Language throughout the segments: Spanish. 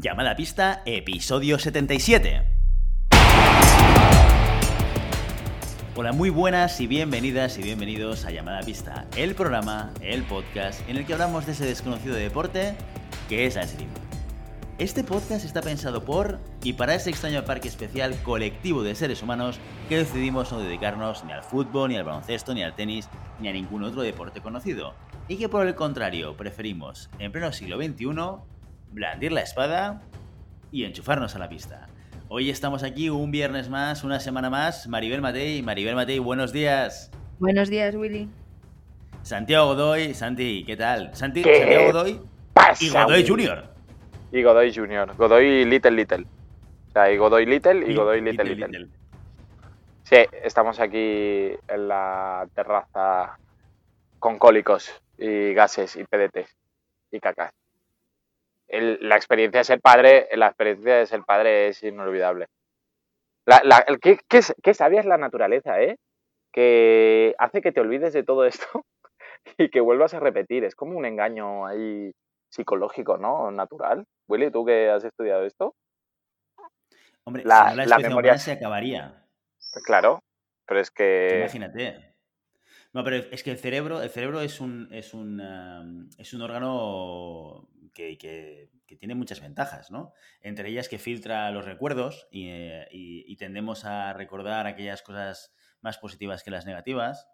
Llamada Pista, episodio 77. Hola, muy buenas y bienvenidas y bienvenidos a Llamada Pista, el programa, el podcast en el que hablamos de ese desconocido deporte que es la esgrima. Este podcast está pensado por y para ese extraño parque especial colectivo de seres humanos que decidimos no dedicarnos ni al fútbol, ni al baloncesto, ni al tenis, ni a ningún otro deporte conocido. Y que por el contrario preferimos, en pleno siglo XXI, blandir la espada y enchufarnos a la pista. Hoy estamos aquí un viernes más, una semana más. Maribel Matei, Maribel Matei, buenos días. Buenos días, Willy. Santiago Godoy, Santi, ¿qué tal? Santi, ¿Qué Santiago Godoy pasa, y Godoy? Junior. Y Godoy Junior. Godoy Little Little. O sea, y Godoy Little y Godoy Little Little. Sí, estamos aquí en la terraza con cólicos y gases y PDTs y cacas. El- la experiencia de ser padre, la experiencia de ser padre es inolvidable. La, la- el- ¿qué, qué, sabia es la naturaleza, eh? Que hace que te olvides de todo esto y que vuelvas a repetir. Es como un engaño ahí psicológico, ¿no? Natural. Willy, ¿tú que has estudiado esto? Hombre, La- si no la, la memoria- se acabaría. Claro, pero es que... Imagínate. No, pero es que el cerebro, el cerebro es un, es un, um, es un órgano que, que- que tiene muchas ventajas, ¿no? Entre ellas que filtra los recuerdos y, eh, y- y tendemos a recordar aquellas cosas más positivas que las negativas.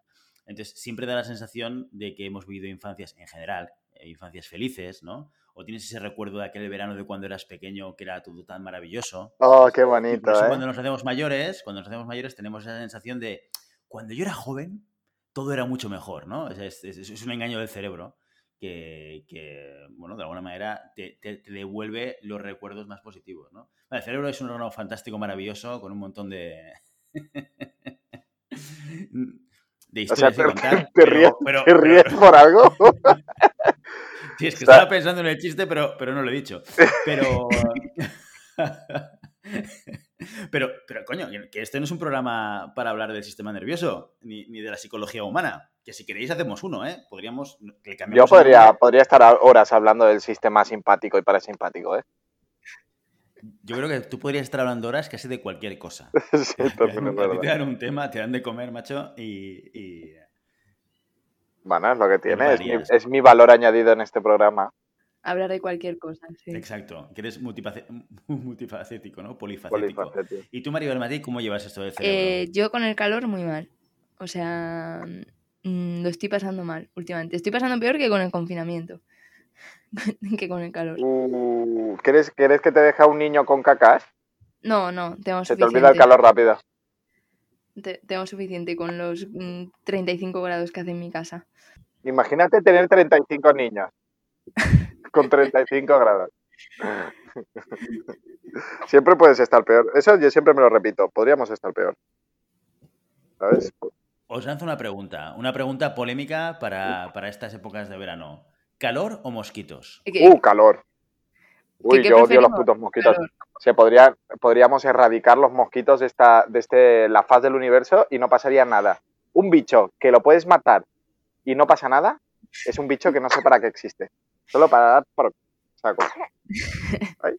Entonces, siempre da la sensación de que hemos vivido infancias en general, eh, infancias felices, ¿no? O tienes ese recuerdo de aquel verano de cuando eras pequeño que era todo tan maravilloso. Oh, qué bonito, ¿eh? cuando nos hacemos mayores, cuando nos hacemos mayores tenemos esa sensación de cuando yo era joven todo era mucho mejor, ¿no? Es, es- es- un engaño del cerebro que, que, bueno, de alguna manera te, te- te devuelve los recuerdos más positivos, ¿no? El cerebro es un órgano fantástico, maravilloso, con un montón de... de O sea, historias que te, contar. te pero- ríes, pero- te pero- ríes por algo. Sí, es que O sea- estaba pensando en el chiste, pero, pero no lo he dicho. Pero. Pero, pero, coño, que- este no es un programa para hablar del sistema nervioso ni, ni de la psicología humana. Que si queréis hacemos uno, ¿eh? Podríamos. que Yo el podría, podría estar horas hablando del sistema simpático y parasimpático, ¿eh? Yo creo que tú podrías estar hablando horas casi de cualquier cosa. Sí, ti verdad. te dan un tema, te dan de comer, macho, y. y- Bueno, es lo que tiene, es mi, varias. es mi valor añadido en este programa. Hablar de cualquier cosa, sí. Exacto, que eres multifacético, ¿no? Polifacético. Polifacético. ¿Y tú, Maribel Matí, cómo llevas esto del cerebro? Eh, yo con el calor muy mal. O sea, mm, lo estoy pasando mal últimamente. Estoy pasando peor que con el confinamiento. que con el calor. Uh, ¿quieres, ¿Quieres que te deje a un niño con cacas? No, no, tengo Se te suficiente. olvida el calor rápido. Te- tengo suficiente con los mm, 35 grados que hace en mi casa. Imagínate tener 35 niños con 35 grados. Siempre puedes estar peor. Eso yo siempre me lo repito. Podríamos estar peor. ¿Sabes? Os lanzo una pregunta, una pregunta polémica para, para estas épocas de verano. ¿Calor o mosquitos? Uh, calor. Uy, ¿Qué- qué yo odio los putos mosquitos. calor. Se podría, podríamos erradicar los mosquitos de esta, de este, la faz del universo y no pasaría nada. Un bicho que lo puedes matar y no pasa nada, es un bicho que no sé para qué existe. Solo para dar por saco.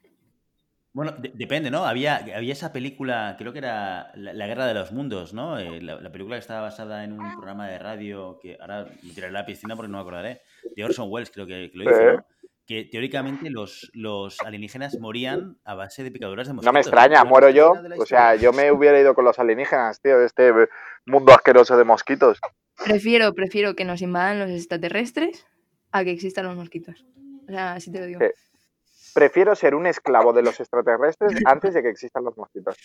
Bueno, de- depende, ¿no? Había, había esa película, creo que era La, La Guerra de los Mundos, ¿no? Eh, la, la película que estaba basada en un programa de radio que ahora me tiraré a la piscina porque no me acordaré. De Orson Welles creo que, que lo hizo, ¿no? Que teóricamente los, los alienígenas morían a base de picaduras de mosquitos. No me extraña, ¿no? muero yo. O sea, yo me hubiera ido con los alienígenas, tío, de este mundo asqueroso de mosquitos. Prefiero, prefiero que nos invadan los extraterrestres a que existan los mosquitos. O sea, así te lo digo. Sí. Prefiero ser un esclavo de los extraterrestres antes de que existan los mosquitos.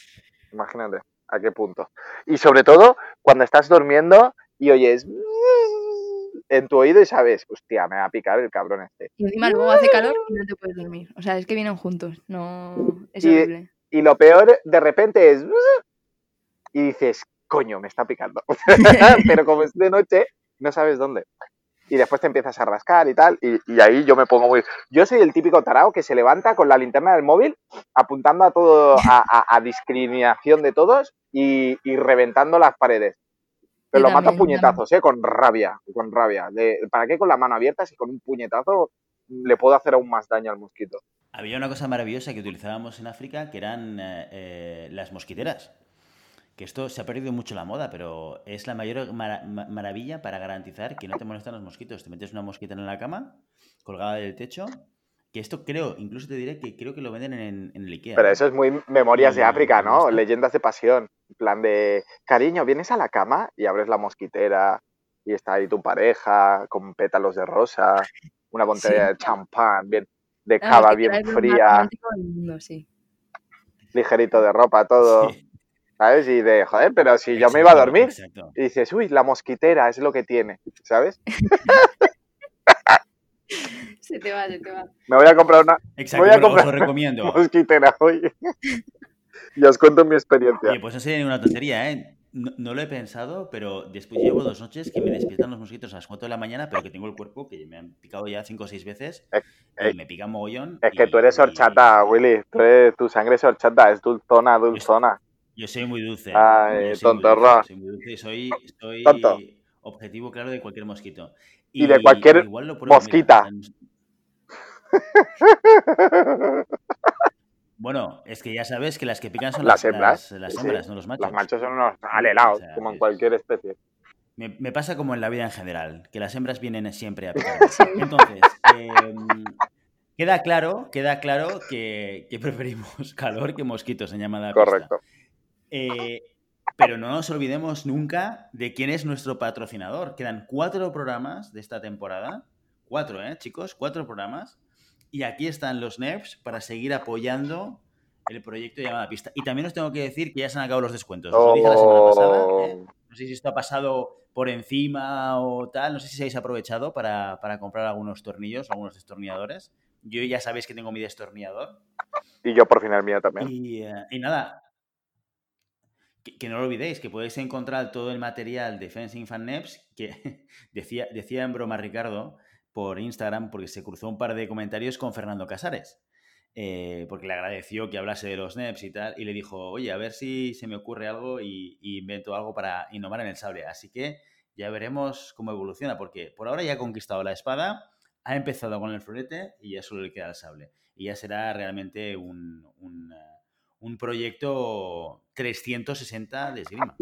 Imagínate a qué punto. Y sobre todo cuando estás durmiendo y oyes en tu oído y sabes, hostia, me va a picar el cabrón este. Y encima luego hace calor y no te puedes dormir. O sea, es que vienen juntos. No. Es Y- horrible. Y lo peor de repente es y dices, coño, me está picando. Pero como es de noche, no sabes dónde. Y después te empiezas a rascar y tal, y, y ahí yo me pongo muy... Yo soy el típico tarao que se levanta con la linterna del móvil apuntando a todo, a, a- a discriminación de todos y, y reventando las paredes. Pero lo mato a también, yo puñetazos, ¿eh? Con rabia, con rabia. De- ¿Para qué con la mano abierta si con un puñetazo le puedo hacer aún más daño al mosquito? Había una cosa maravillosa que utilizábamos en África, que eran eh, eh, las mosquiteras. Que esto se ha perdido mucho la moda, pero es la mayor maravilla para garantizar que no te molestan los mosquitos. Te metes una mosquita en la cama, colgada del techo, que esto creo, incluso te diré que creo que lo venden en, el Ikea. Pero eso es muy memorias de África, ¿no? Leyendas de pasión. En plan de, cariño, vienes a la cama y abres la mosquitera y está ahí tu pareja con pétalos de rosa, una botella de champán, bien, de cava bien fría. Ligerito de ropa, todo. ¿Sabes? Y de, joder, pero si yo me iba a dormir. Y dices, uy, la mosquitera es lo que tiene, ¿sabes? se te va, se te va. Me voy a comprar una. Exacto, voy a comprar os recomiendo. Mosquitera hoy. y os cuento mi experiencia. Oye, pues no sería ninguna tontería, ¿eh? No, lo he pensado, pero después llevo dos noches que me despiertan los mosquitos a las 4 de la mañana, pero que tengo el cuerpo que me han picado ya 5 o 6 veces y me pica mogollón. Es que tú eres horchata, Willy. tu sangre es horchata, es dulzona, dulzona. Yo soy muy dulce. Ay, tontorra. Soy muy dulce, soy, soy objetivo claro de cualquier mosquito. Y, de cualquier mosquita. Bueno, es que ya sabes que las que pican son las, hembras, las, hembras, no los machos. Los machos son unos alelados, como en cualquier especie. Me, pasa como en la vida en general, que las hembras vienen siempre a picar. Entonces, em, queda claro, queda claro que, preferimos calor que mosquitos en llamada Correcto. Eh, pero no nos olvidemos nunca de quién es nuestro patrocinador. Quedan cuatro programas de esta temporada. Cuatro, ¿eh, chicos? Cuatro programas. Y aquí están los NERFs para seguir apoyando el proyecto de llamada pista. Y también os tengo que decir que ya se han acabado los descuentos. Os lo dije la semana pasada. ¿eh? Oh. No sé si esto ha pasado por encima o tal. No sé si se habéis aprovechado para, comprar algunos tornillos, algunos destornilladores. Yo ya sabéis que tengo mi destornillador. Y yo por fin el mío también. Y, eh, y nada, que, no lo olvidéis, que podéis encontrar todo el material de Fencing Fan Neps, que decía, decía en broma Ricardo por Instagram, porque se cruzó un par de comentarios con Fernando Casares, eh, porque le agradeció que hablase de los NEPs y tal, y le dijo, oye, a ver si se me ocurre algo y, invento algo para innovar en el sable. Así que ya veremos cómo evoluciona, porque por ahora ya ha conquistado la espada, ha empezado con el florete y ya solo le queda el sable. Y ya será realmente un, un un proyecto 360 de esgrima.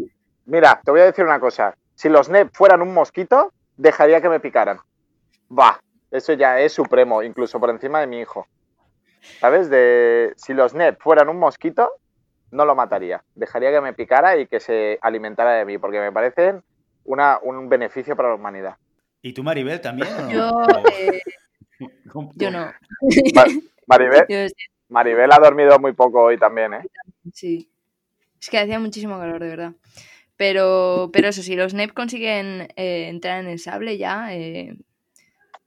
Mira, te voy a decir una cosa. Si los NEP fueran un mosquito, dejaría que me picaran. Va, eso ya es supremo, incluso por encima de mi hijo. ¿Sabes? De si los NEP fueran un mosquito, no lo mataría. Dejaría que me picara y que se alimentara de mí, porque me parecen una, un beneficio para la humanidad. ¿Y tú, Maribel, también? Yo, eh, yo no. Maribel, Maribel ha dormido muy poco hoy también, ¿eh? Sí. Es que hacía muchísimo calor, de verdad. Pero, pero eso, si los NEP consiguen eh, entrar en el sable ya, eh,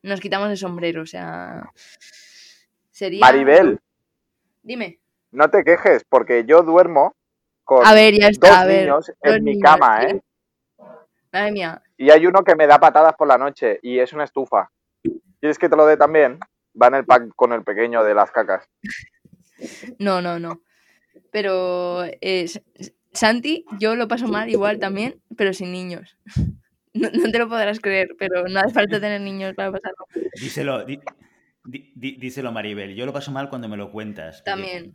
nos quitamos el sombrero, o sea... Sería... Maribel. Dime. No te quejes, porque yo duermo con a ver, ya está, dos niños en mi cama, ¿eh? Madre mía. Y hay uno que me da patadas por la noche y es una estufa. ¿Quieres que te lo dé también? Va en el pack con el pequeño de las cacas. No, no, no. Pero eh, Santi, yo lo paso mal igual también, pero sin niños. No, te lo podrás creer, pero no hace falta tener niños para pasarlo. Díselo, díselo Maribel, yo lo paso mal cuando me lo cuentas. También.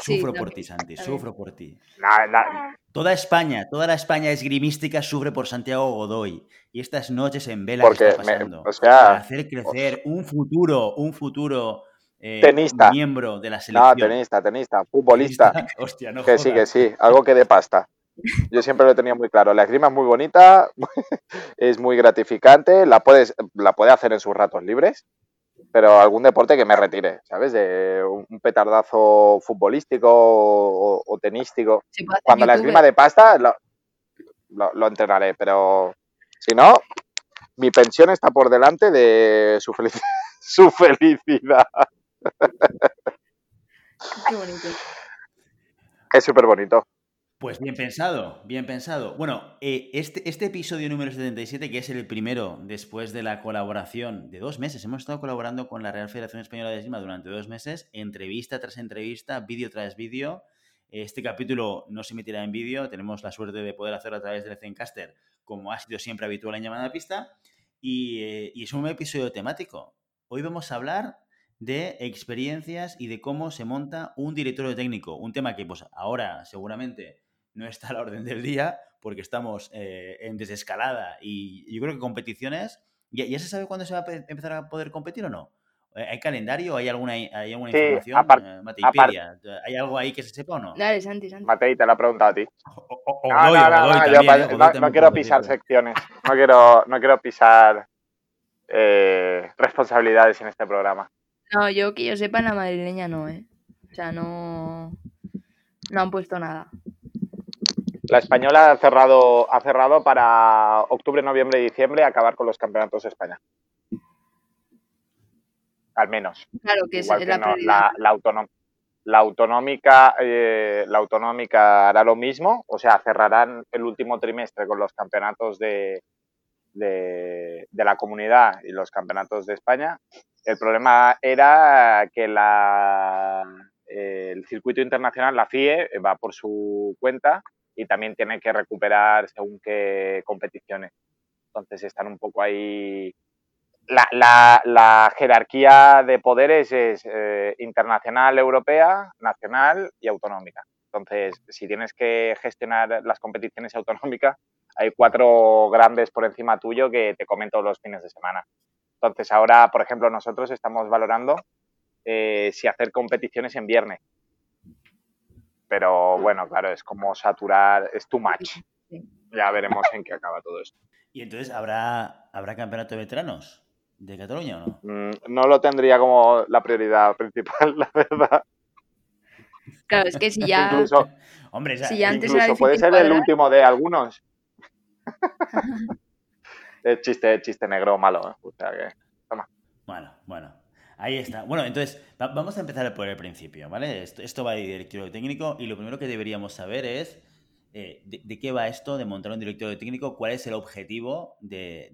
sufro por ti, Santi, sufro por ti. Toda España, toda la España esgrimística sufre por Santiago Godoy. Y estas noches en vela que está pasando. o sea, para hacer crecer un futuro, un futuro eh, tenista. miembro de la selección. No, tenista, tenista, futbolista. Hostia, no que sí, que sí, algo que de pasta. Yo siempre lo tenía muy claro. La esgrima es muy bonita, es muy gratificante, la, puedes, la puede hacer en sus ratos libres, pero algún deporte que me retire, ¿sabes? De un petardazo futbolístico o, tenístico. Cuando la esgrima de pasta lo, lo, entrenaré, pero si no, mi pensión está por delante de su, su felicidad. Qué bonito. Es súper bonito. Pues bien pensado, bien pensado. Bueno, eh, este, este episodio número 77, que es el primero después de la colaboración de dos meses, hemos estado colaborando con la Real Federación Española de Esgrima durante dos meses, entrevista tras entrevista, vídeo tras vídeo. Este capítulo no se emitirá en vídeo, tenemos la suerte de poder hacerlo a través del Zencaster, como ha sido siempre habitual en llamada pista, y, eh, y es un episodio temático. Hoy vamos a hablar de experiencias y de cómo se monta un directorio técnico. Un tema que pues ahora seguramente no está a la orden del día porque estamos eh, en desescalada y yo creo que competiciones, ¿ya, ¿ya, se sabe cuándo se va a empezar a poder competir o no? Eh, ¿Hay calendario? ¿Hay alguna, hay alguna información? Eh, ¿Hay algo ahí que se sepa o no? Dale, Santi, Santi. Matei, te la he preguntado a ti. no, quiero pisar secciones. No quiero, no quiero pisar responsabilidades en este programa. No, yo que yo sepa, en la madrileña no, ¿eh? O sea, no, no han puesto nada. La española ha cerrado, ha cerrado para octubre, noviembre y diciembre acabar con los campeonatos de España. Al menos. Claro que es la, la, la, autonómica, eh, la autonómica hará lo mismo, o sea, cerrarán el último trimestre con los campeonatos de, de, de la comunidad y los campeonatos de España el problema era que la, el circuito internacional, la FIE, va por su cuenta y también tiene que recuperar según qué competiciones. Entonces están un poco ahí. La, jerarquía de poderes es eh, internacional, europea, nacional y autonómica. Entonces, si tienes que gestionar las competiciones autonómicas, hay cuatro grandes por encima tuyo que te comen todos los fines de semana. Entonces ahora, por ejemplo, nosotros estamos valorando eh, si hacer competiciones en viernes. Pero bueno, claro, es como saturar, es too much. Ya veremos en qué acaba todo esto. ¿Y entonces habrá, habrá campeonato de veteranos de Cataluña o no? Mm, no lo tendría como la prioridad principal, la verdad. Claro, es que si ya. Incluso, Hombre, si antes incluso puede ser el último de algunos. es chiste, chiste negro malo. ¿eh? O sea que, toma. Bueno, bueno. Ahí está. Bueno, entonces, vamos a empezar por el principio, ¿vale? Esto, va de directorio técnico y lo primero que deberíamos saber es eh, de, qué va esto de montar un directorio técnico, cuál es el objetivo de,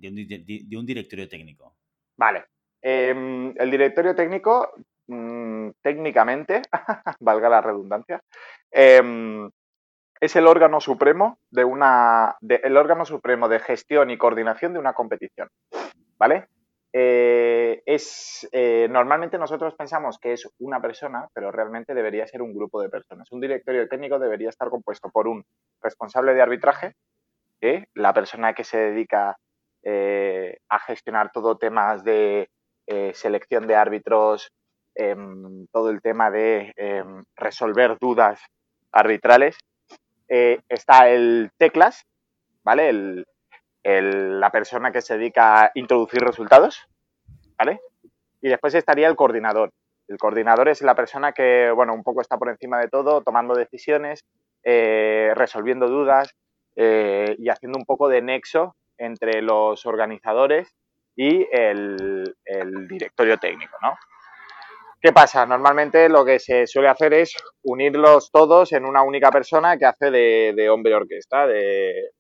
un, directorio técnico. Vale. Em, el directorio técnico, mm, técnicamente, valga la redundancia, em, es el órgano supremo de una el órgano supremo de gestión y coordinación de una competición, ¿vale? Eh, es eh, normalmente nosotros pensamos que es una persona, pero realmente debería ser un grupo de personas. Un directorio técnico debería estar compuesto por un responsable de arbitraje, la persona que se dedica eh, a gestionar todo temas de selección de árbitros, em, todo el tema de em, resolver dudas arbitrales eh, está el teclas, ¿vale? La persona que se dedica a introducir resultados, ¿vale? Y después estaría el coordinador. El coordinador es la persona que, bueno, un poco está por encima de todo, tomando decisiones, eh, resolviendo dudas eh, y haciendo un poco de nexo entre los organizadores y el, directorio técnico, ¿no? ¿Qué pasa? Normalmente lo que se suele hacer es unirlos todos en una única persona que hace de, hombre orquesta, de,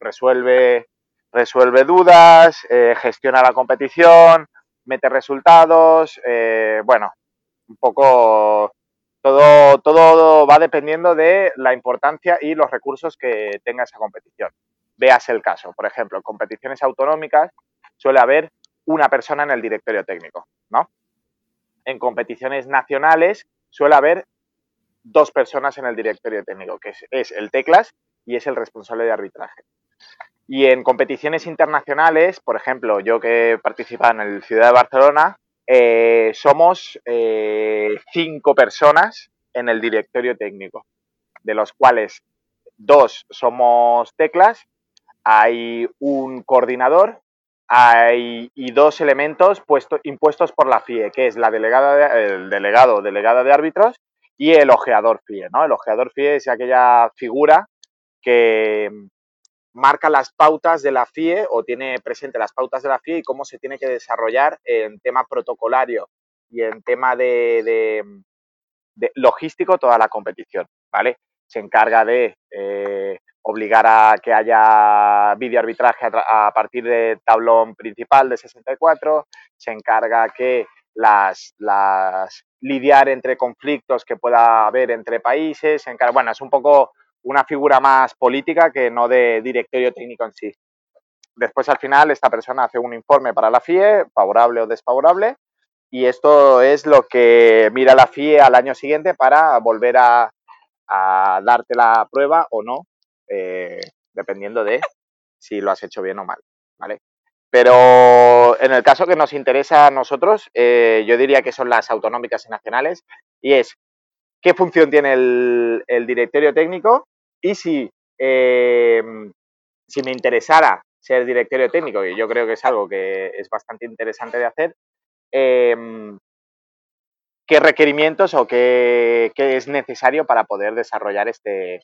resuelve, resuelve dudas, eh, gestiona la competición, mete resultados, eh, bueno, un poco todo, todo va dependiendo de la importancia y los recursos que tenga esa competición. Veas el caso, por ejemplo, en competiciones autonómicas suele haber una persona en el directorio técnico, ¿no? en competiciones nacionales suele haber dos personas en el directorio técnico, que es, el teclas y es el responsable de arbitraje. Y en competiciones internacionales, por ejemplo, yo que he en el Ciudad de Barcelona, eh, somos eh, cinco personas en el directorio técnico, de los cuales dos somos teclas, hay un coordinador hay y dos elementos puesto, impuestos por la FIE, que es la delegada el delegado delegada de árbitros y el ojeador FIE. ¿no? El ojeador FIE es aquella figura que marca las pautas de la FIE o tiene presente las pautas de la FIE y cómo se tiene que desarrollar en tema protocolario y en tema de, logístico toda la competición, ¿vale? Se encarga de eh, obligar a que haya videoarbitraje a, a partir de tablón principal de 64, se encarga que las, las lidiar entre conflictos que pueda haber entre países, se encarga, bueno, es un poco una figura más política que no de directorio técnico en sí. Después, al final, esta persona hace un informe para la FIE, favorable o desfavorable, y esto es lo que mira la FIE al año siguiente para volver a, darte la prueba o no, eh, dependiendo de si lo has hecho bien o mal, ¿vale? Pero en el caso que nos interesa a nosotros, eh, yo diría que son las autonómicas y nacionales, y es qué función tiene el, directorio técnico y si, eh, si me interesara ser directorio técnico, y yo creo que es algo que es bastante interesante de hacer, Em, qué requerimientos o qué, es necesario para poder desarrollar este,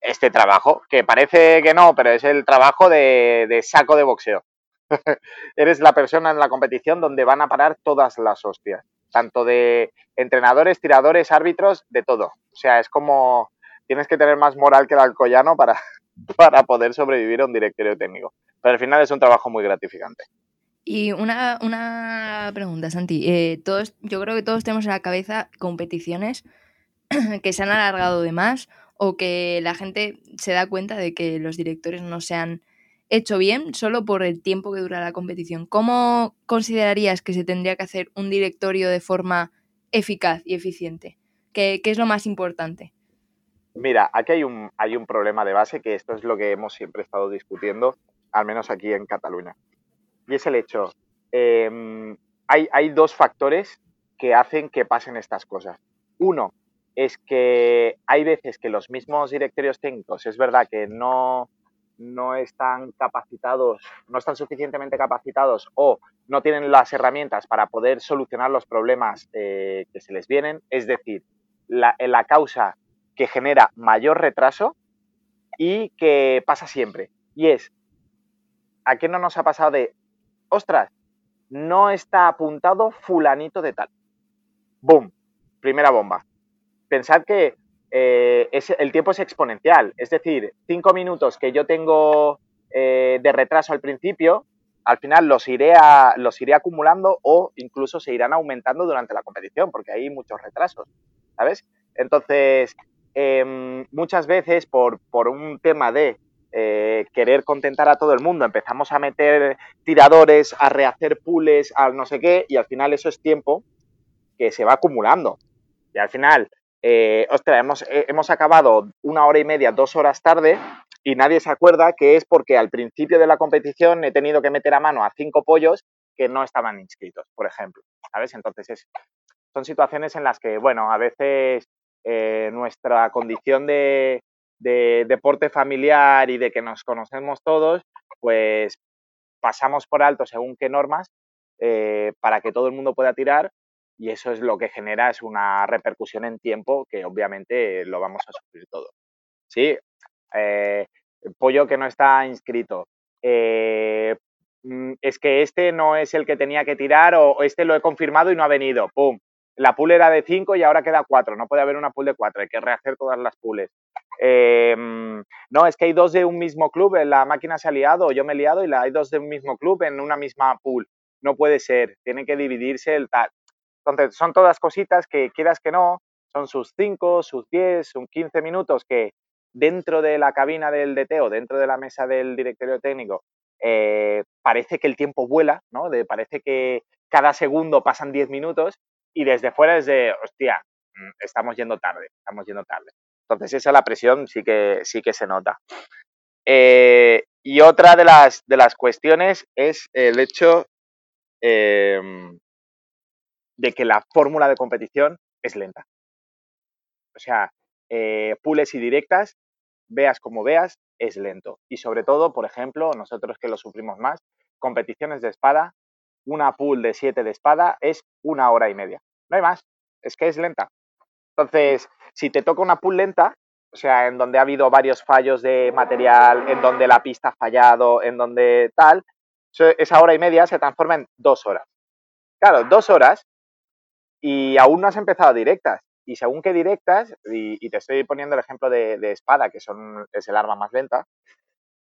este trabajo, que parece que no, pero es el trabajo de, saco de boxeo. Eres la persona en la competición donde van a parar todas las hostias, tanto de entrenadores, tiradores, árbitros, de todo. O sea, es como tienes que tener más moral que el alcoyano para, para poder sobrevivir a un directorio técnico. Pero al final es un trabajo muy gratificante. Y una, una pregunta, Santi. Eh, todos, yo creo que todos tenemos en la cabeza competiciones que se han alargado de más o que la gente se da cuenta de que los directores no se han hecho bien solo por el tiempo que dura la competición. ¿Cómo considerarías que se tendría que hacer un directorio de forma eficaz y eficiente? ¿Qué, qué es lo más importante? Mira, aquí hay un, hay un problema de base que esto es lo que hemos siempre estado discutiendo, al menos aquí en Cataluña y es el hecho, em, hay, hay dos factores que hacen que pasen estas cosas. Uno es que hay veces que los mismos directorios técnicos, es verdad que no, no están capacitados, no están suficientemente capacitados o no tienen las herramientas para poder solucionar los problemas eh, que se les vienen. Es decir, la, la, causa que genera mayor retraso y que pasa siempre. Y es, ¿a qué no nos ha pasado de ostras, no está apuntado fulanito de tal. ¡Boom! Primera bomba. Pensad que eh, el tiempo es exponencial, es decir, cinco minutos que yo tengo eh, de retraso al principio, al final los iré, los iré acumulando o incluso se irán aumentando durante la competición, porque hay muchos retrasos, ¿sabes? Entonces, em, muchas veces por, por un tema de eh, querer contentar a todo el mundo, empezamos a meter tiradores, a rehacer pools, a no sé qué, y al final eso es tiempo que se va acumulando. Y al final, eh, ostras, hemos, eh, hemos acabado una hora y media, dos horas tarde, y nadie se acuerda que es porque al principio de la competición he tenido que meter a mano a cinco pollos que no estaban inscritos, por ejemplo. ¿Sabes? Entonces es, son situaciones en las que, bueno, a veces nuestra condición de, de deporte familiar y de que nos conocemos todos, pues pasamos por alto según qué normas eh, para que todo el mundo pueda tirar y eso es lo que genera es una repercusión en tiempo que obviamente lo vamos a sufrir todo. Sí, eh, pollo que no está inscrito. Eh, mm, es que este no es el que tenía que tirar o este lo he confirmado y no ha venido. ¡Pum! La pool era de 5 y ahora queda 4. No puede haber una pool de 4. Hay que rehacer todas las pools. Em, no, es que hay dos de un mismo club, la máquina se ha liado, yo me he liado y hay dos de un mismo club en una misma pool. No puede ser, tiene que dividirse el tal. Entonces, son todas cositas que quieras que no, son sus 5, sus 10, sus 15 minutos que dentro de la cabina del DT o dentro de la mesa del directorio técnico eh, parece que el tiempo vuela, ¿no? Parece que cada segundo pasan 10 minutos y desde fuera es de, hostia, mm, estamos yendo tarde, estamos yendo tarde. Entonces esa la presión sí que, sí que se nota. Eh, y otra de las, de las cuestiones es el hecho em, de que la fórmula de competición es lenta. O sea, eh, pules y directas, veas como veas, es lento. Y sobre todo, por ejemplo, nosotros que lo sufrimos más, competiciones de espada, una pool de 7 de espada es una hora y media. No hay más, es que es lenta. Entonces, si te toca una pool lenta, o sea, en donde ha habido varios fallos de material, en donde la pista ha fallado, en donde tal, esa hora y media se transforma en dos horas. Claro, dos horas y aún no has empezado directas. Y según qué directas, y, te estoy poniendo el ejemplo de, espada, que son, es el arma más lenta,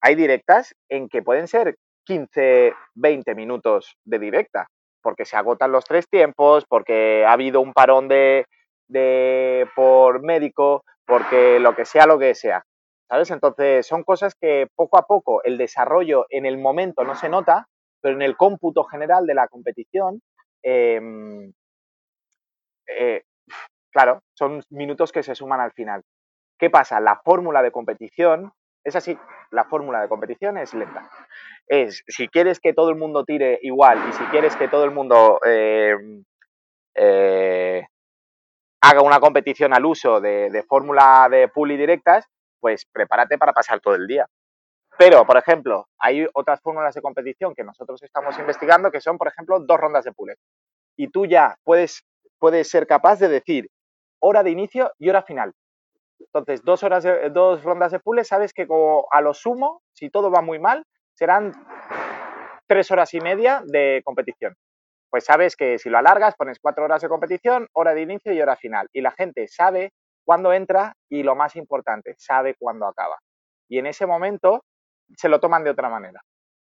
hay directas en que pueden ser 15, 20 minutos de directa, porque se agotan los tres tiempos, porque ha habido un parón de, de, por médico, porque lo que sea, lo que sea. ¿Sabes? Entonces son cosas que poco a poco el desarrollo en el momento no se nota, pero en el cómputo general de la competición em, eh, claro, son minutos que se suman al final. ¿Qué pasa? La fórmula de competición es así, la fórmula de competición es lenta. Es, si quieres que todo el mundo tire igual y si quieres que todo el mundo em, eh, haga una competición al uso de, fórmula de pool y directas, pues prepárate para pasar todo el día. Pero, por ejemplo, hay otras fórmulas de competición que nosotros estamos investigando que son, por ejemplo, dos rondas de pool. Y tú ya puedes, puedes ser capaz de decir hora de inicio y hora final. Entonces, dos, horas dos rondas de pool, sabes que como a lo sumo, si todo va muy mal, serán tres horas y media de competición pues sabes que si lo alargas, pones cuatro horas de competición, hora de inicio y hora final. Y la gente sabe cuándo entra y lo más importante, sabe cuándo acaba. Y en ese momento se lo toman de otra manera.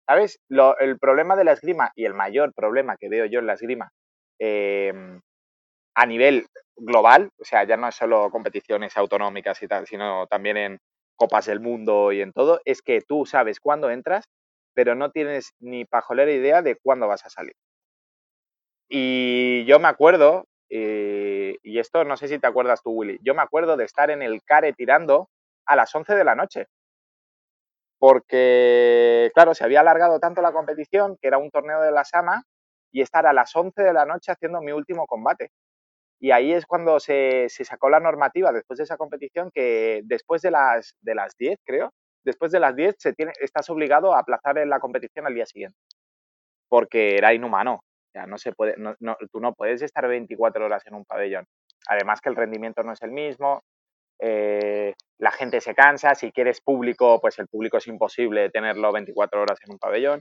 ¿Sabes? el problema de la esgrima y el mayor problema que veo yo en la esgrima em, a nivel global, o sea, ya no es solo competiciones autonómicas y tal, sino también en copas del mundo y en todo, es que tú sabes cuándo entras, pero no tienes ni pajolera idea de cuándo vas a salir. Y yo me acuerdo, eh, y esto no sé si te acuerdas tú, Willy, yo me acuerdo de estar en el CARE tirando a las 11 de la noche. Porque, claro, se había alargado tanto la competición, que era un torneo de la Sama, y estar a las 11 de la noche haciendo mi último combate. Y ahí es cuando se, sacó la normativa después de esa competición que después de las, de las 10, creo, después de las 10 se tiene, estás obligado a aplazar la competición al día siguiente. Porque era inhumano no se puede, no, tú no puedes estar 24 horas en un pabellón. Además que el rendimiento no es el mismo, eh, la gente se cansa, si quieres público, pues el público es imposible tenerlo 24 horas en un pabellón.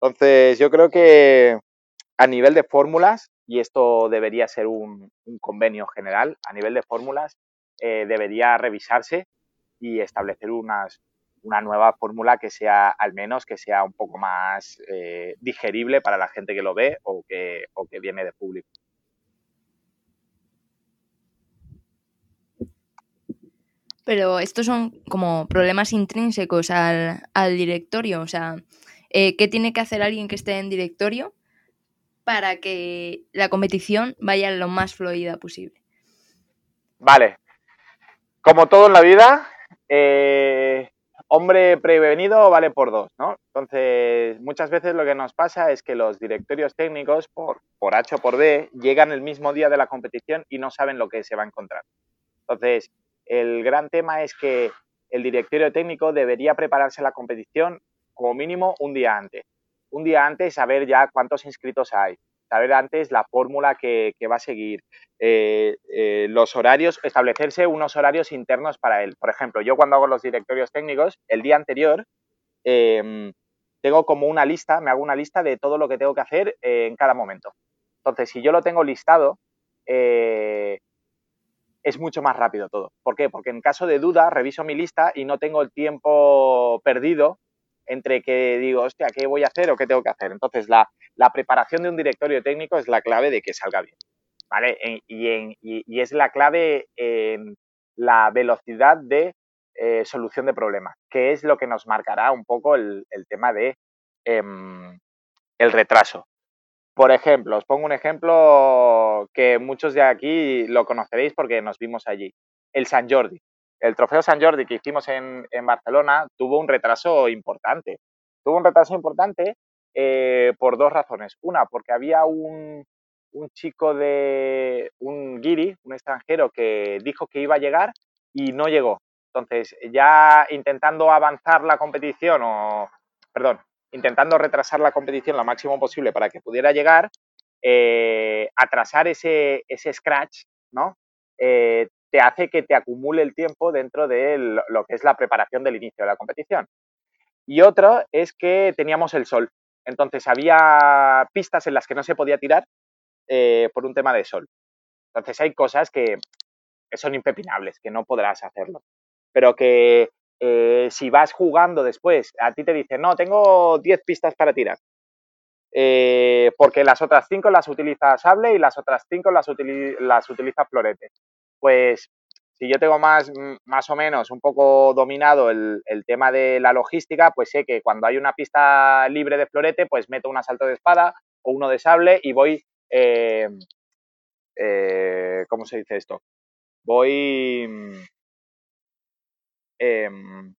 Entonces, yo creo que a nivel de fórmulas, y esto debería ser un, convenio general, a nivel de fórmulas, eh, debería revisarse y establecer unas, una nueva fórmula que sea, al menos, que sea un poco más eh, digerible para la gente que lo ve o que, o que viene de público. Pero estos son como problemas intrínsecos al, directorio. O sea, eh, ¿qué tiene que hacer alguien que esté en directorio para que la competición vaya lo más fluida posible? Vale. Como todo en la vida, eh, hombre prevenido vale por dos, ¿no? Entonces, muchas veces lo que nos pasa es que los directorios técnicos, por, H o por B, llegan el mismo día de la competición y no saben lo que se va a encontrar. Entonces, el gran tema es que el directorio técnico debería prepararse la competición como mínimo un día antes. Un día antes saber ya cuántos inscritos hay, saber antes la fórmula que, va a seguir, eh, eh, los horarios, establecerse unos horarios internos para él. Por ejemplo, yo cuando hago los directorios técnicos, el día anterior em, tengo como una lista, me hago una lista de todo lo que tengo que hacer eh, en cada momento. Entonces, si yo lo tengo listado, es mucho más rápido todo. ¿Por qué? Porque en caso de duda, reviso mi lista y no tengo el tiempo perdido entre que digo, hostia, ¿qué voy a hacer o qué tengo que hacer? Entonces, la, preparación de un directorio técnico es la clave de que salga bien, ¿vale? y, es la clave en la velocidad de eh, solución de problemas, que es lo que nos marcará un poco el, tema de em, el retraso. Por ejemplo, os pongo un ejemplo que muchos de aquí lo conoceréis porque nos vimos allí. El San Jordi el trofeo San Jordi que hicimos en, Barcelona tuvo un retraso importante. Tuvo un retraso importante eh, por dos razones. Una, porque había un, chico de un guiri, un extranjero, que dijo que iba a llegar y no llegó. Entonces, ya intentando avanzar la competición, o, perdón, intentando retrasar la competición lo máximo posible para que pudiera llegar, eh, atrasar ese, scratch, ¿no? Eh, te hace que te acumule el tiempo dentro de lo que es la preparación del inicio de la competición. Y otro es que teníamos el sol. Entonces había pistas en las que no se podía tirar eh, por un tema de sol. Entonces hay cosas que, son impepinables, que no podrás hacerlo. Pero que eh, si vas jugando después, a ti te dicen, no, tengo 10 pistas para tirar. Eh, porque las otras 5 las utiliza sable y las otras 5 las, las utiliza florete pues si yo tengo más, mm, más o menos un poco dominado el, tema de la logística, pues sé que cuando hay una pista libre de florete, pues meto un asalto de espada o uno de sable y voy eh, eh, ¿cómo se dice esto? Voy, em,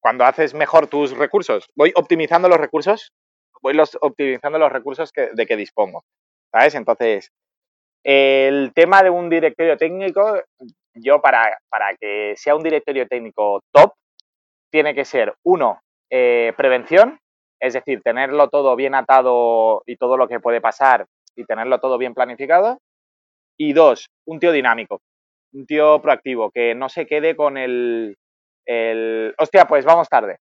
cuando haces mejor tus recursos, voy optimizando los recursos, voy los, optimizando los recursos de que dispongo, ¿sabes? Entonces, el tema de un directorio técnico, yo para, para que sea un directorio técnico top, tiene que ser, uno, eh, prevención, es decir, tenerlo todo bien atado y todo lo que puede pasar y tenerlo todo bien planificado. Y dos, un tío dinámico, un tío proactivo, que no se quede con el, el hostia, pues vamos tarde.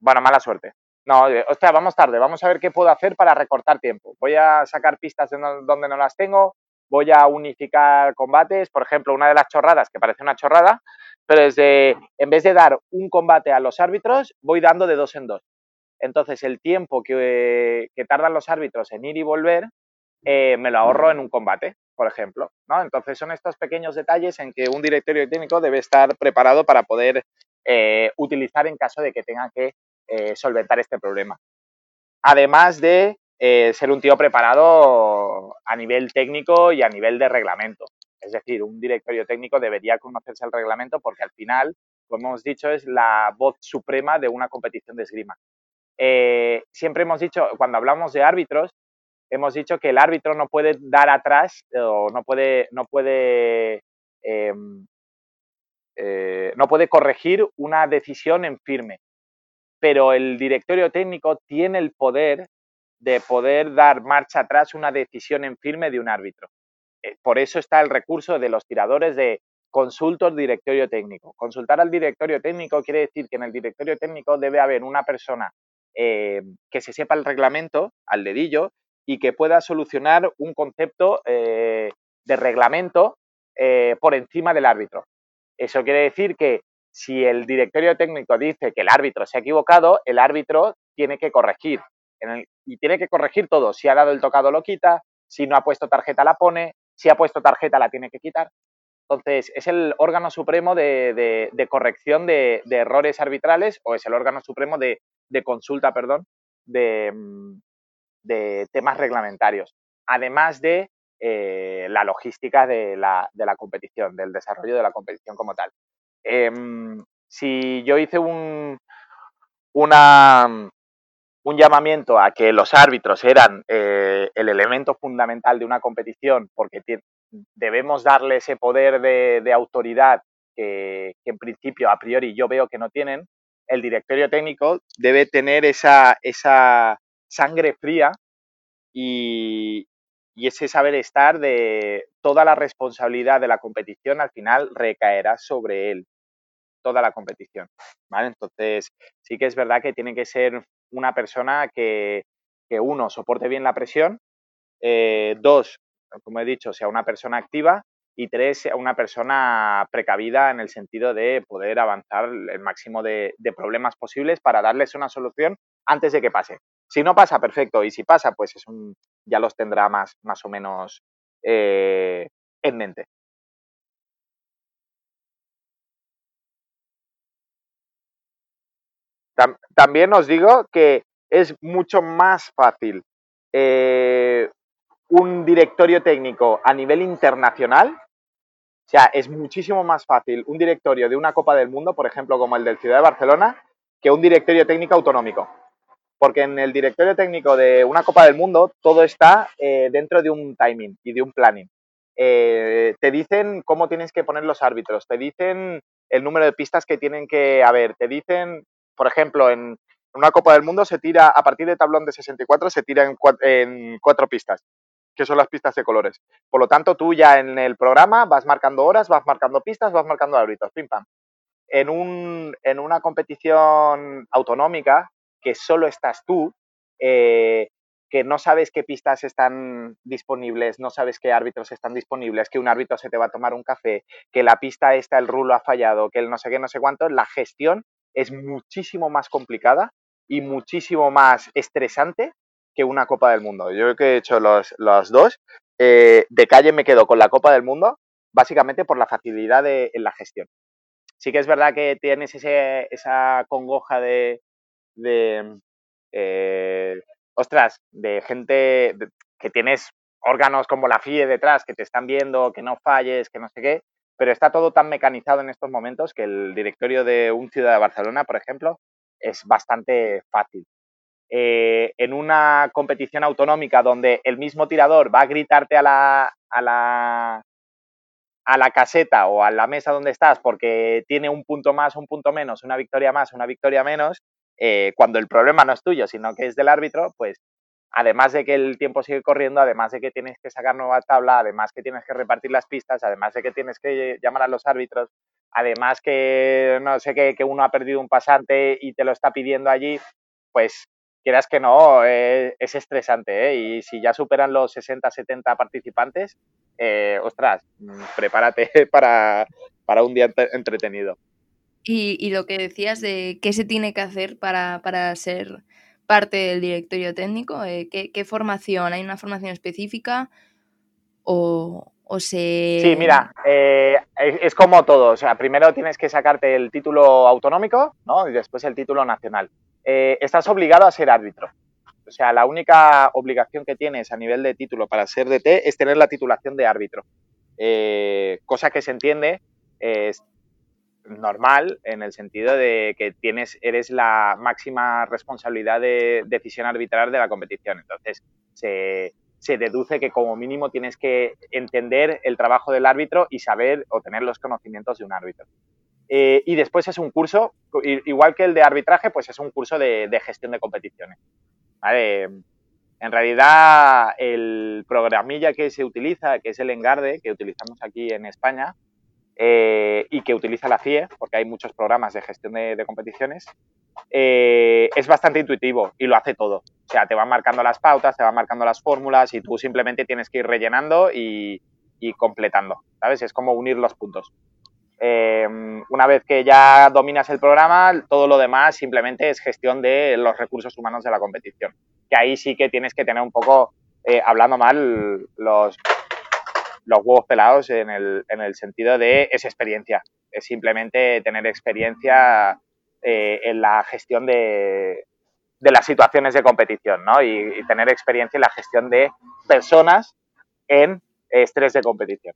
Bueno, mala suerte. No, hostia, vamos tarde, vamos a ver qué puedo hacer para recortar tiempo. Voy a sacar pistas de donde no las tengo, voy a unificar combates, por ejemplo, una de las chorradas, que parece una chorrada, pero en vez de dar un combate a los árbitros, voy dando de dos en dos. Entonces, el tiempo que, tardan los árbitros en ir y volver, eh, me lo ahorro en un combate, por ejemplo. ¿no? Entonces, son estos pequeños detalles en que un directorio técnico debe estar preparado para poder eh, utilizar en caso de que tenga que eh, solventar este problema. Además de eh, ser un tío preparado a nivel técnico y a nivel de reglamento. Es decir, un directorio técnico debería conocerse el reglamento porque al final, como hemos dicho, es la voz suprema de una competición de esgrima. Eh, siempre hemos dicho, cuando hablamos de árbitros, hemos dicho que el árbitro no puede dar atrás o no puede, no puede, em, no puede corregir una decisión en firme pero el directorio técnico tiene el poder de poder dar marcha atrás una decisión en firme de un árbitro. Eh, por eso está el recurso de los tiradores de consulto al directorio técnico. Consultar al directorio técnico quiere decir que en el directorio técnico debe haber una persona eh, que se sepa el reglamento al dedillo y que pueda solucionar un concepto eh, de reglamento por encima del árbitro. Eso quiere decir que si el directorio técnico dice que el árbitro se ha equivocado, el árbitro tiene que corregir. y tiene que corregir todo. Si ha dado el tocado, lo quita. Si no ha puesto tarjeta, la pone. Si ha puesto tarjeta, la tiene que quitar. Entonces, es el órgano supremo de, corrección de, errores arbitrales o es el órgano supremo de, consulta, perdón, de, temas reglamentarios. Además de eh, la logística de la, competición, del desarrollo de la competición como tal. Em, si yo hice un, una, un llamamiento a que los árbitros eran eh, el elemento fundamental de una competición, porque debemos darle ese poder de, autoridad que, en principio, a priori, yo veo que no tienen, el directorio técnico debe tener esa, esa sangre fría y, y ese saber estar de toda la responsabilidad de la competición al final recaerá sobre él toda la competición, ¿vale? Entonces, sí que es verdad que tiene que ser una persona que, uno, soporte bien la presión, eh, dos, como he dicho, sea una persona activa y tres, sea una persona precavida en el sentido de poder avanzar el máximo de, problemas posibles para darles una solución antes de que pase. Si no pasa, perfecto, y si pasa, pues es un, ya los tendrá más, más o menos eh, en mente. También os digo que es mucho más fácil eh, un directorio técnico a nivel internacional. O sea, es muchísimo más fácil un directorio de una Copa del Mundo, por ejemplo, como el del Ciudad de Barcelona, que un directorio técnico autonómico. Porque en el directorio técnico de una Copa del Mundo todo está eh, dentro de un timing y de un planning. Eh, te dicen cómo tienes que poner los árbitros, te dicen el número de pistas que tienen que haber, te dicen por ejemplo, en una Copa del Mundo se tira, a partir de tablón de 64, se tira en cuatro, pistas, que son las pistas de colores. Por lo tanto, tú ya en el programa vas marcando horas, vas marcando pistas, vas marcando árbitros, pim pam. En, un, en una competición autonómica, que solo estás tú, eh, que no sabes qué pistas están disponibles, no sabes qué árbitros están disponibles, que un árbitro se te va a tomar un café, que la pista esta, el rulo ha fallado, que el no sé qué, no sé cuánto, la gestión es muchísimo más complicada y muchísimo más estresante que una Copa del Mundo. Yo que he hecho los, dos. Eh, de calle me quedo con la Copa del Mundo, básicamente por la facilidad de, en la gestión. Sí que es verdad que tienes ese, esa congoja de, de eh, ostras, de gente, que tienes órganos como la FIE detrás que te están viendo, que no falles, que no sé qué, pero está todo tan mecanizado en estos momentos que el directorio de un ciudad de Barcelona, por ejemplo, es bastante fácil. Eh, en una competición autonómica donde el mismo tirador va a gritarte a la, a la, a la caseta o a la mesa donde estás porque tiene un punto más, un punto menos, una victoria más, una victoria menos, eh, cuando el problema no es tuyo, sino que es del árbitro, pues además de que el tiempo sigue corriendo, además de que tienes que sacar nueva tabla, además que tienes que repartir las pistas, además de que tienes que llamar a los árbitros, además que no sé que, uno ha perdido un pasante y te lo está pidiendo allí, pues quieras que no, eh, es estresante. ¿eh? Y si ya superan los 60, 70 participantes, eh, ostras, mm, prepárate para, para, un día entretenido. Y, y, lo que decías de qué se tiene que hacer para, para ser parte del directorio técnico, ¿qué, ¿qué, formación? ¿Hay una formación específica o, o se...? Sí, mira, es, es, como todo. O sea, primero tienes que sacarte el título autonómico ¿no? y después el título nacional. Eh, estás obligado a ser árbitro. O sea, la única obligación que tienes a nivel de título para ser DT es tener la titulación de árbitro. Eh, cosa que se entiende es normal en el sentido de que tienes, eres la máxima responsabilidad de decisión arbitral de la competición. Entonces, se, se deduce que como mínimo tienes que entender el trabajo del árbitro y saber o tener los conocimientos de un árbitro. Eh, y después es un curso, igual que el de arbitraje, pues es un curso de, gestión de competiciones. En realidad, el programilla que se utiliza, que es el Engarde, que utilizamos aquí en España, eh, y que utiliza la CIE, porque hay muchos programas de gestión de, competiciones, eh, es bastante intuitivo y lo hace todo. O sea, te van marcando las pautas, te van marcando las fórmulas y tú simplemente tienes que ir rellenando y, y completando, ¿sabes? Es como unir los puntos. Eh, una vez que ya dominas el programa, todo lo demás simplemente es gestión de los recursos humanos de la competición. Que ahí sí que tienes que tener un poco, eh, hablando mal, los, los huevos pelados en el, en el, sentido de esa experiencia. Es simplemente tener experiencia eh, en la gestión de, de, las situaciones de competición, ¿no? Y, y tener experiencia en la gestión de personas en estrés de competición.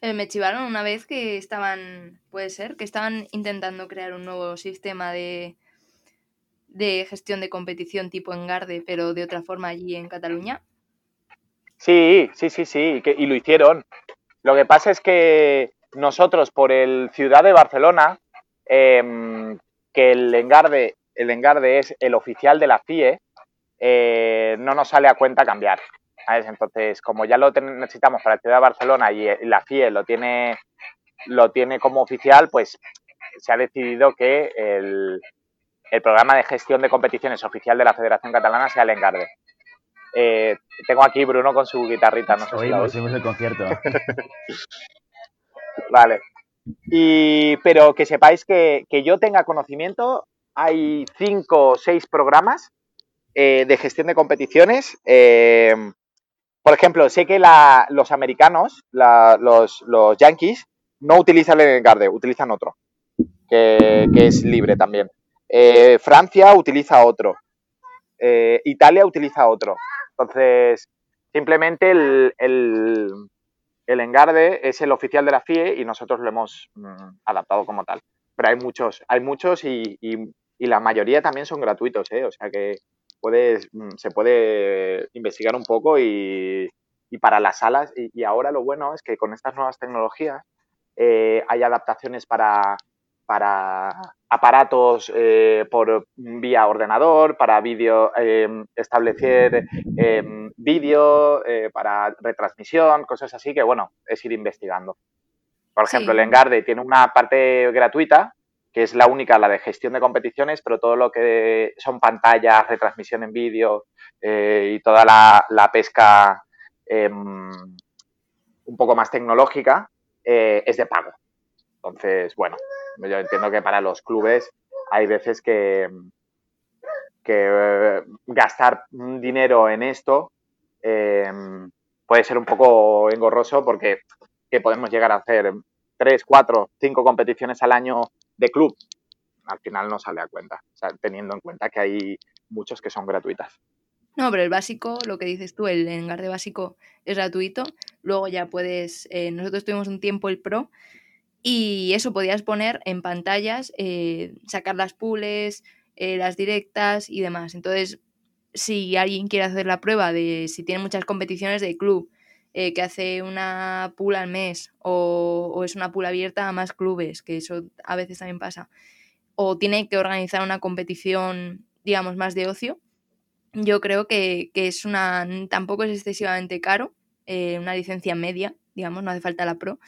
Eh, me chivaron una vez que estaban, puede ser, que estaban intentando crear un nuevo sistema de, de gestión de competición tipo Engarde, pero de otra forma allí en Cataluña. Sí, sí, sí, sí, y lo hicieron. Lo que pasa es que nosotros, por el Ciudad de Barcelona, em, que el Engarde, el Engarde es el oficial de la FIE, eh, no nos sale a cuenta cambiar. Entonces, como ya lo necesitamos para la ciudad de Barcelona y, la FIE lo tiene, lo tiene como oficial, pues se ha decidido que el, programa de gestión de competiciones oficial de la Federación Catalana sea el Engarde. Eh, tengo aquí Bruno con su guitarrita, no sé Oímos, el concierto. vale. Y, pero que sepáis que, que, yo tenga conocimiento, hay cinco o seis programas eh, de gestión de competiciones eh, por ejemplo, sé que los americanos, los, yankees, no utilizan el Engarde, utilizan otro, que, es libre también. Eh, Francia utiliza otro. Italia utiliza otro. Entonces, simplemente el, el, Engarde es el oficial de la FIE y nosotros lo hemos mm, adaptado como tal. Pero hay muchos, hay muchos y, y la mayoría también son gratuitos, ¿eh? O sea que Mm, se puede investigar un poco y, para las salas. Y, ahora lo bueno es que con estas nuevas tecnologías eh, hay adaptaciones para, para aparatos eh, por vía ordenador, para vídeo, em, establecer em, vídeo, eh, para retransmisión, cosas así que, bueno, es ir investigando. Por ejemplo, el Engarde tiene una parte gratuita que es la única, la de gestión de competiciones, pero todo lo que son pantallas, retransmisión en vídeo eh, y toda la, pesca em, un poco más tecnológica eh, es de pago. Entonces, bueno, yo entiendo que para los clubes hay veces que, que eh, gastar dinero en esto em, puede ser un poco engorroso porque podemos llegar a hacer tres, cuatro, cinco competiciones al año de club, al final no sale a cuenta, teniendo en cuenta que hay muchos que son gratuitas. No, pero el básico, lo que dices tú, el engarde básico es gratuito. Luego ya puedes, eh, nosotros tuvimos un tiempo el Pro y eso podías poner en pantallas, eh, sacar las pules, eh, las directas y demás. Entonces, si alguien quiere hacer la prueba de si tiene muchas competiciones de club, que hace una pool al mes o, es una pool abierta a más clubes, que eso a veces también pasa, o tiene que organizar una competición, digamos, más de ocio, yo creo que, es una. tampoco es excesivamente caro, eh, una licencia media, digamos, no hace falta la Pro.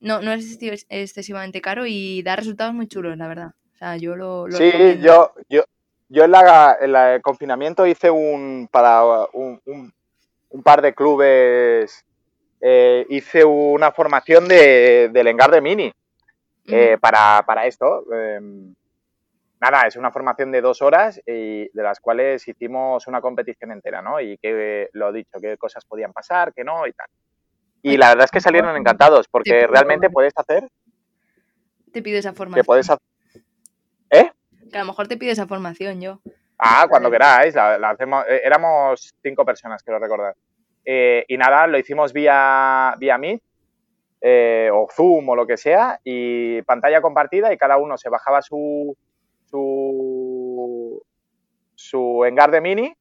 No, no es excesivamente caro y da resultados muy chulos, la verdad. O sea, yo lo. sí, yo, yo, yo en, la, en el confinamiento hice un. para un, un, par de clubes. Eh, hice una formación de, del Engarde Mini. Eh, para, para, esto. Em, nada, es una formación de dos horas y de las cuales hicimos una competición entera, ¿no? Y que lo he dicho, qué cosas podían pasar, qué no y tal. Y la verdad es que salieron encantados porque realmente puedes hacer. Te pido esa formación. Que puedes ¿Eh? Que a lo mejor te pido esa formación yo. Ah, cuando queráis. La, hacemos, eh, éramos cinco personas, quiero recordar. Eh, y nada, lo hicimos vía, vía Meet eh, o Zoom o lo que sea y pantalla compartida y cada uno se bajaba su, su, su Engarde Mini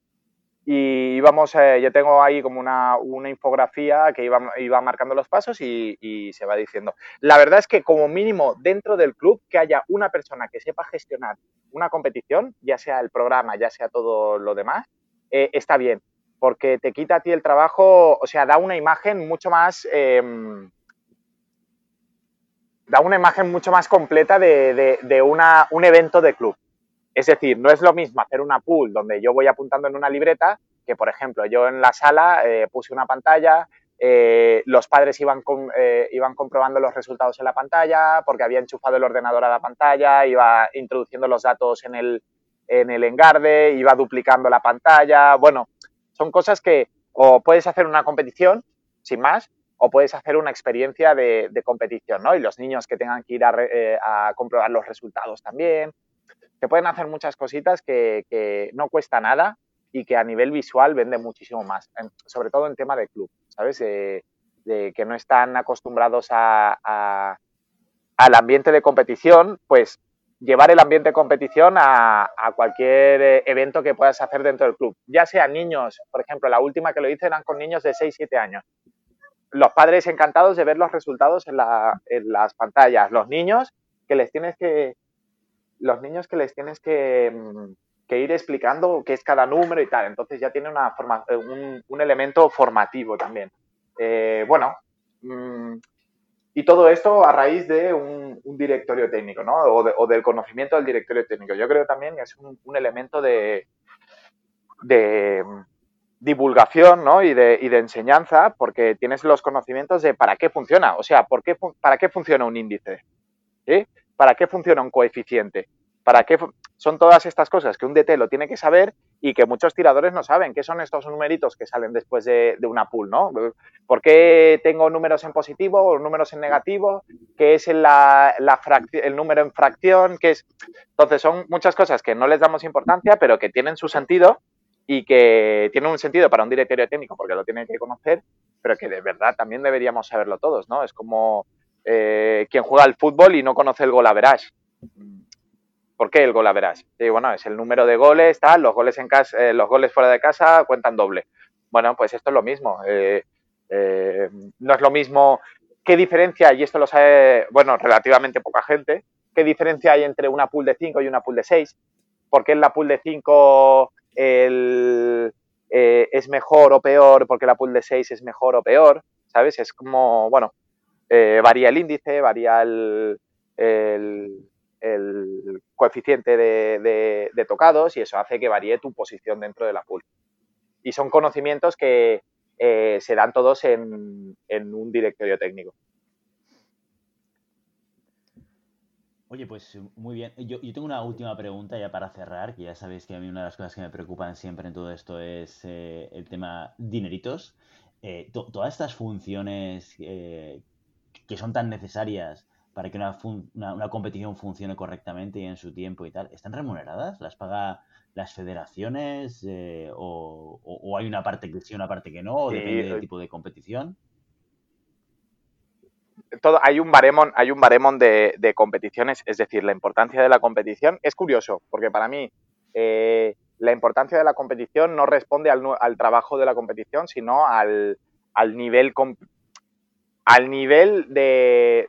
y íbamos, eh, yo tengo ahí como una, infografía que iba, iba, marcando los pasos y, se va diciendo. La verdad es que como mínimo dentro del club que haya una persona que sepa gestionar una competición, ya sea el programa, ya sea todo lo demás, eh, está bien, porque te quita a ti el trabajo, o sea, da una imagen mucho más... Em, da una imagen mucho más completa de, una, un evento de club. Es decir, no es lo mismo hacer una pool donde yo voy apuntando en una libreta que, por ejemplo, yo en la sala eh, puse una pantalla, eh, los padres iban, eh, iban comprobando los resultados en la pantalla porque había enchufado el ordenador a la pantalla, iba introduciendo los datos en el, en el engarde, iba duplicando la pantalla. Bueno, son cosas que o puedes hacer una competición, sin más, o puedes hacer una experiencia de, competición, ¿no? Y los niños que tengan que ir eh, a, comprobar los resultados también. Se pueden hacer muchas cositas que, no cuesta nada y que a nivel visual vende muchísimo más, sobre todo en tema de club, ¿sabes? de que no están acostumbrados a, al ambiente de competición, pues llevar el ambiente de competición a, a, cualquier eh, evento que puedas hacer dentro del club. Ya sean niños, por ejemplo, la última que lo hice eran con niños de 6-7 años los padres encantados de ver los resultados en, las pantallas, los niños que les tienes que los niños que les tienes que, mm, ir explicando qué es cada número y tal. Entonces ya tiene una forma, un, elemento formativo también. Eh, bueno, mm, y todo esto a raíz de un, directorio técnico, ¿no? O, del conocimiento del directorio técnico. Yo creo también que es un, elemento de, de, divulgación ¿no? y, de, y, de, enseñanza porque tienes los conocimientos de para qué funciona, o sea, por qué, para qué funciona un índice, ¿sí? Para qué funciona un coeficiente, para qué son todas estas cosas que un DT lo tiene que saber y que muchos tiradores no saben, qué son estos numeritos que salen después de, una pool, ¿no? ¿Por qué tengo números en positivo o números en negativo? ¿Qué es la, el número en fracción? ¿Qué es? Entonces son muchas cosas que no les damos importancia, pero que tienen su sentido y que tiene un sentido para un directorio técnico porque lo tiene que conocer, pero que de verdad también deberíamos saberlo todos, ¿no? Es como eh, quien juega al fútbol y no conoce el gol average. ¿Por qué el gol average? Bueno, es el número de goles, tal, los goles en casa, eh, los goles fuera de casa cuentan doble. Bueno, pues esto es lo mismo. Eh, no es lo mismo. ¿Qué diferencia, y esto lo sabe, bueno, relativamente poca gente, qué diferencia hay entre una pool de 5 y una pool de 6? ¿Por qué en la pool de 5 el, eh, es mejor o peor porque la pool de 6 es mejor o peor, ¿sabes? Es como, bueno, eh, varía el índice, varía el, coeficiente de, tocados y eso hace que varíe tu posición dentro de la pool. Y son conocimientos que eh, se dan todos en un directorio técnico. Oye, pues muy bien. Yo, tengo una última pregunta ya para cerrar, que ya sabéis que a mí una de las cosas que me preocupan siempre en todo esto es eh, el tema dineritos. Todas estas funciones que son tan necesarias para que una, competición funcione correctamente y en su tiempo y tal, ¿están remuneradas? ¿Las paga las federaciones eh, o, hay una parte que sí, una parte que no, o depende del tipo de competición? Todo, hay un baremón, hay un baremón de, competiciones, es decir, la importancia de la competición es curioso, porque para mí eh, la importancia de la competición no responde al, trabajo de la competición, sino al, nivel al nivel de,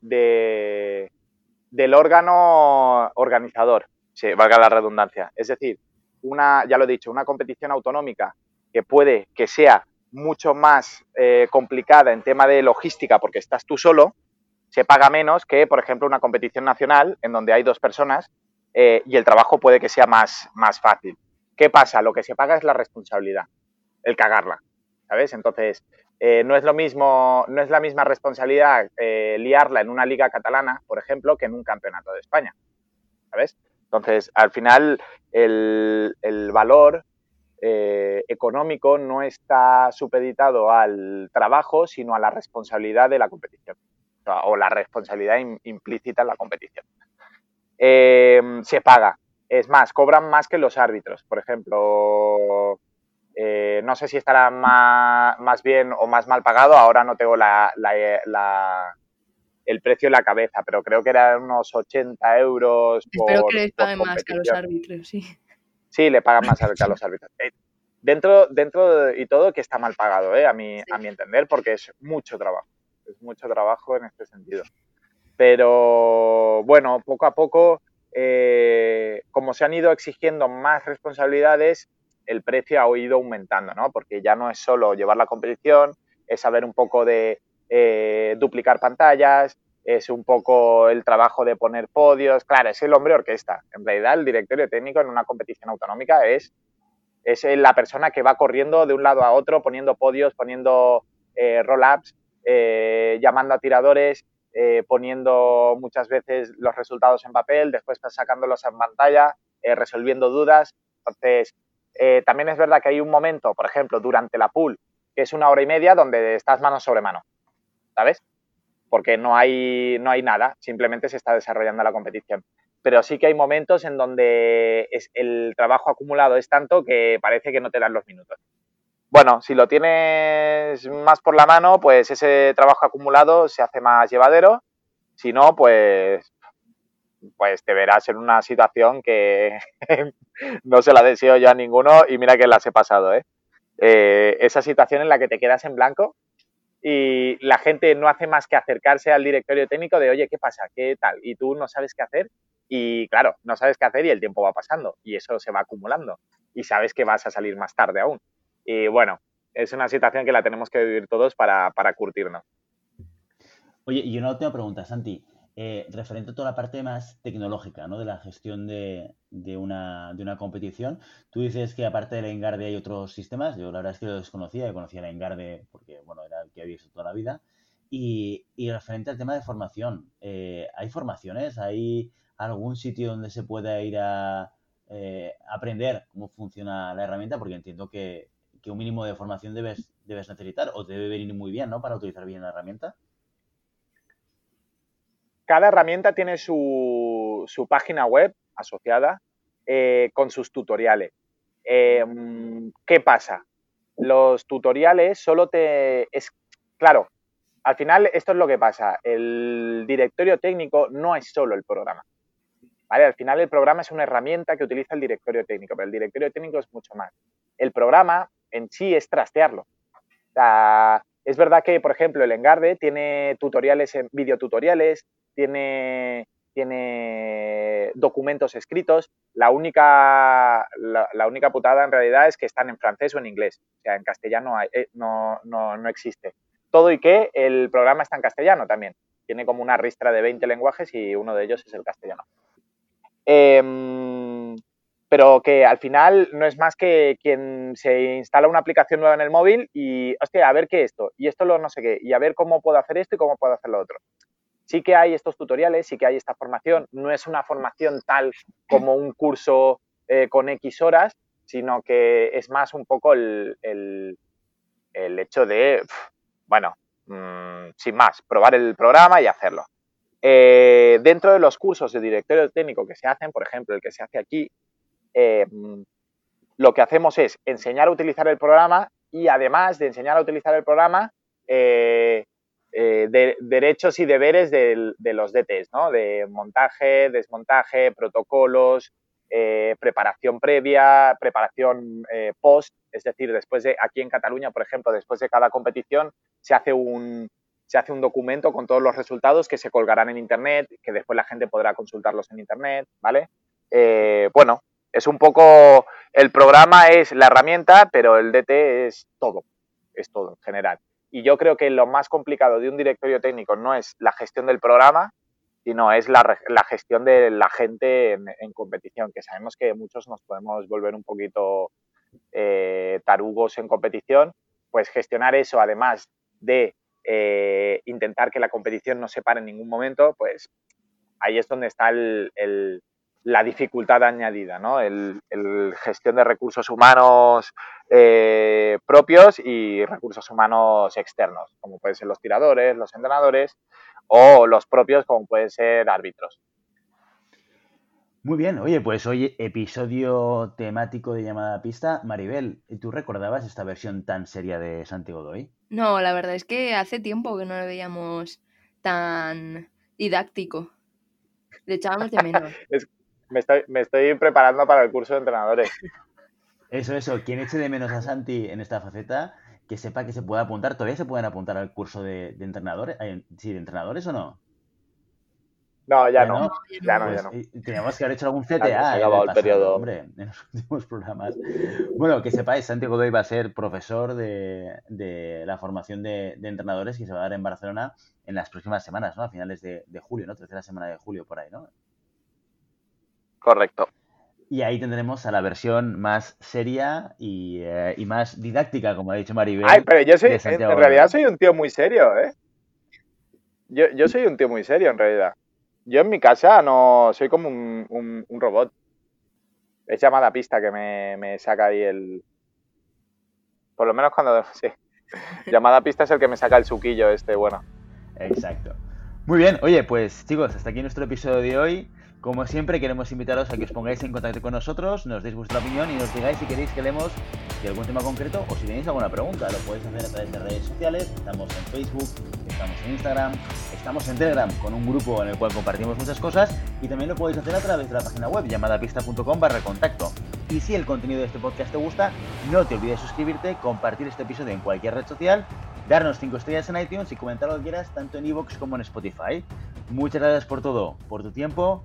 del órgano organizador, si valga la redundancia. Es decir, una, ya lo he dicho, una competición autonómica que puede que sea mucho más eh, complicada en tema de logística porque estás tú solo, se paga menos que, por ejemplo, una competición nacional en donde hay dos personas eh, y el trabajo puede que sea más, más fácil. ¿Qué pasa? Lo que se paga es la responsabilidad, el cagarla, ¿sabes? Entonces, eh, no es lo mismo, no es la misma responsabilidad liarla en una liga catalana, por ejemplo, que en un campeonato de España, ¿sabes? Entonces, al final, el, valor eh, económico no está supeditado al trabajo, sino a la responsabilidad de la competición o la responsabilidad implícita en la competición. Se paga. Es más, cobran más que los árbitros. Por ejemplo, eh, no sé si estará más, bien o más mal pagado. Ahora no tengo la, el precio en la cabeza, pero creo que eran unos 80 euros. Espero que les paguen más que a los árbitros, sí. Sí, le pagan más a los árbitros. Eh, dentro, dentro y todo que está mal pagado, ¿eh? a, mi, a mi entender, porque es mucho trabajo. Es mucho trabajo en este sentido. Pero bueno, poco a poco, como se han ido exigiendo más responsabilidades, el precio ha ido aumentando, ¿no? Porque ya no es solo llevar la competición, es saber un poco de eh, duplicar pantallas, es un poco el trabajo de poner podios. Claro, es el hombre orquesta. En realidad, el directorio técnico en una competición autonómica es, es la persona que va corriendo de un lado a otro, poniendo podios, poniendo eh, roll-ups, eh, llamando a tiradores, poniendo muchas veces los resultados en papel, después sacándolos en pantalla, resolviendo dudas. Entonces, también es verdad que hay un momento, por ejemplo, durante la pool, que es una hora y media donde estás mano sobre mano. ¿sabes? Porque no hay, no hay nada, simplemente se está desarrollando la competición. Pero sí que hay momentos en donde es, el trabajo acumulado es tanto que parece que no te dan los minutos. Bueno, si lo tienes más por la mano, pues ese trabajo acumulado se hace más llevadero. Si no, pues, pues te verás en una situación que no se la deseo yo a ninguno y mira que las he pasado, ¿eh? Eh, esa situación en la que te quedas en blanco y la gente no hace más que acercarse al directorio técnico de, oye, ¿qué pasa? ¿Qué tal? Y tú no sabes qué hacer y claro, no sabes qué hacer y el tiempo va pasando y eso se va acumulando y sabes que vas a salir más tarde aún. Y bueno, es una situación que la tenemos que vivir todos para, para curtirnos. Oye, y una última pregunta, Santi. Eh, referente a toda la parte más tecnológica, ¿no? De la gestión de, una, de una competición. Tú dices que aparte de la Engarde hay otros sistemas. Yo la verdad es que lo desconocía, yo conocía la Engarde porque, bueno, era el que había visto toda la vida. Y, referente al tema de formación, eh, ¿hay formaciones? ¿Hay algún sitio donde se pueda ir a eh, aprender cómo funciona la herramienta? Porque entiendo que, que, un mínimo de formación debes, debes necesitar o debe venir muy bien, ¿no? Para utilizar bien la herramienta cada herramienta tiene su, página web asociada eh, con sus tutoriales. Em, ¿Qué pasa? Los tutoriales solo te... Es, claro, al final esto es lo que pasa. El directorio técnico no es solo el programa. ¿vale? Al final el programa es una herramienta que utiliza el directorio técnico, pero el directorio técnico es mucho más. El programa en sí es trastearlo. es verdad que, por ejemplo, el Engarde tiene tutoriales, videotutoriales, tiene, tiene documentos escritos. La única, la, única putada en realidad es que están en francés o en inglés. O sea, en castellano eh, no, no, no, existe. Todo y que el programa está en castellano también. Tiene como una ristra de 20 lenguajes y uno de ellos es el castellano. Em, pero que al final no es más que quien se instala una aplicación nueva en el móvil y, hostia, a ver qué es esto, y esto lo no sé qué, y a ver cómo puedo hacer esto y cómo puedo hacer lo otro. Sí que hay estos tutoriales, sí que hay esta formación. No es una formación tal como un curso eh, con X horas, sino que es más un poco el, hecho de, bueno, mm, sin más, probar el programa y hacerlo. Eh, dentro de los cursos de directorio técnico que se hacen, por ejemplo, el que se hace aquí, eh, lo que hacemos es enseñar a utilizar el programa y además de enseñar a utilizar el programa, eh, de, derechos y deberes de, los DTs, ¿no? De montaje, desmontaje, protocolos, eh, preparación previa, preparación post, es decir, después de, aquí en Cataluña, por ejemplo, después de cada competición se hace un, se hace un documento con todos los resultados que se colgarán en Internet, que después la gente podrá consultarlos en Internet, ¿vale? bueno, es un poco, el programa es la herramienta, pero el DT es todo, es todo en general. Y yo creo que lo más complicado de un directorio técnico no es la gestión del programa, sino es la, gestión de la gente en, competición, que sabemos que muchos nos podemos volver un poquito eh, tarugos en competición, pues gestionar eso, además de eh, intentar que la competición no se pare en ningún momento, pues ahí es donde está el, la dificultad añadida, ¿no? El, gestión de recursos humanos eh, propios y recursos humanos externos, como pueden ser los tiradores, los entrenadores o los propios, como pueden ser árbitros. Muy bien, oye, pues hoy episodio temático de llamada a pista. Maribel, ¿tú recordabas esta versión tan seria de Santiago Godoy? No, la verdad es que hace tiempo que no lo veíamos tan didáctico. Le echábamos de menos. me estoy, me estoy preparando para el curso de entrenadores. Eso, eso. Quien eche de menos a Santi en esta faceta, que sepa que se puede apuntar. ¿Todavía se pueden apuntar al curso de, entrenadores? ¿Sí, de entrenadores o no? No, ya, no. Ya no, ya no. Pues, eh, teníamos que haber hecho algún CTA. se ha acabado el, periodo. Hombre, en los últimos programas. Bueno, que sepáis, Santi Godoy va a ser profesor de, de la formación de, de, entrenadores que se va a dar en Barcelona en las próximas semanas, ¿no? A finales de, de julio, ¿no? Tercera semana de julio, por ahí, ¿no? Correcto. Y ahí tendremos a la versión más seria y, eh, más didáctica, como ha dicho Maribel. Ay, pero yo soy, en, realidad soy un tío muy serio, ¿eh? Yo, soy un tío muy serio, en realidad. Yo en mi casa no soy como un, robot. Es llamada pista que me, saca ahí el... Por lo menos cuando... Sí. Llamada pista es el que me saca el suquillo este, bueno. Exacto. Muy bien, oye, pues chicos, hasta aquí nuestro episodio de hoy. Como siempre, queremos invitaros a que os pongáis en contacto con nosotros, nos deis vuestra opinión y nos digáis si queréis que leemos de algún tema concreto o si tenéis alguna pregunta. Lo podéis hacer a través de redes sociales. Estamos en Facebook, estamos en Instagram, estamos en Telegram con un grupo en el cual compartimos muchas cosas y también lo podéis hacer a través de la página web llamadapista.com barra contacto. Y si el contenido de este podcast te gusta, no te olvides suscribirte, compartir este episodio en cualquier red social, darnos 5 estrellas en iTunes y comentar lo que quieras tanto en iVoox como en Spotify. Muchas gracias por todo, por tu tiempo,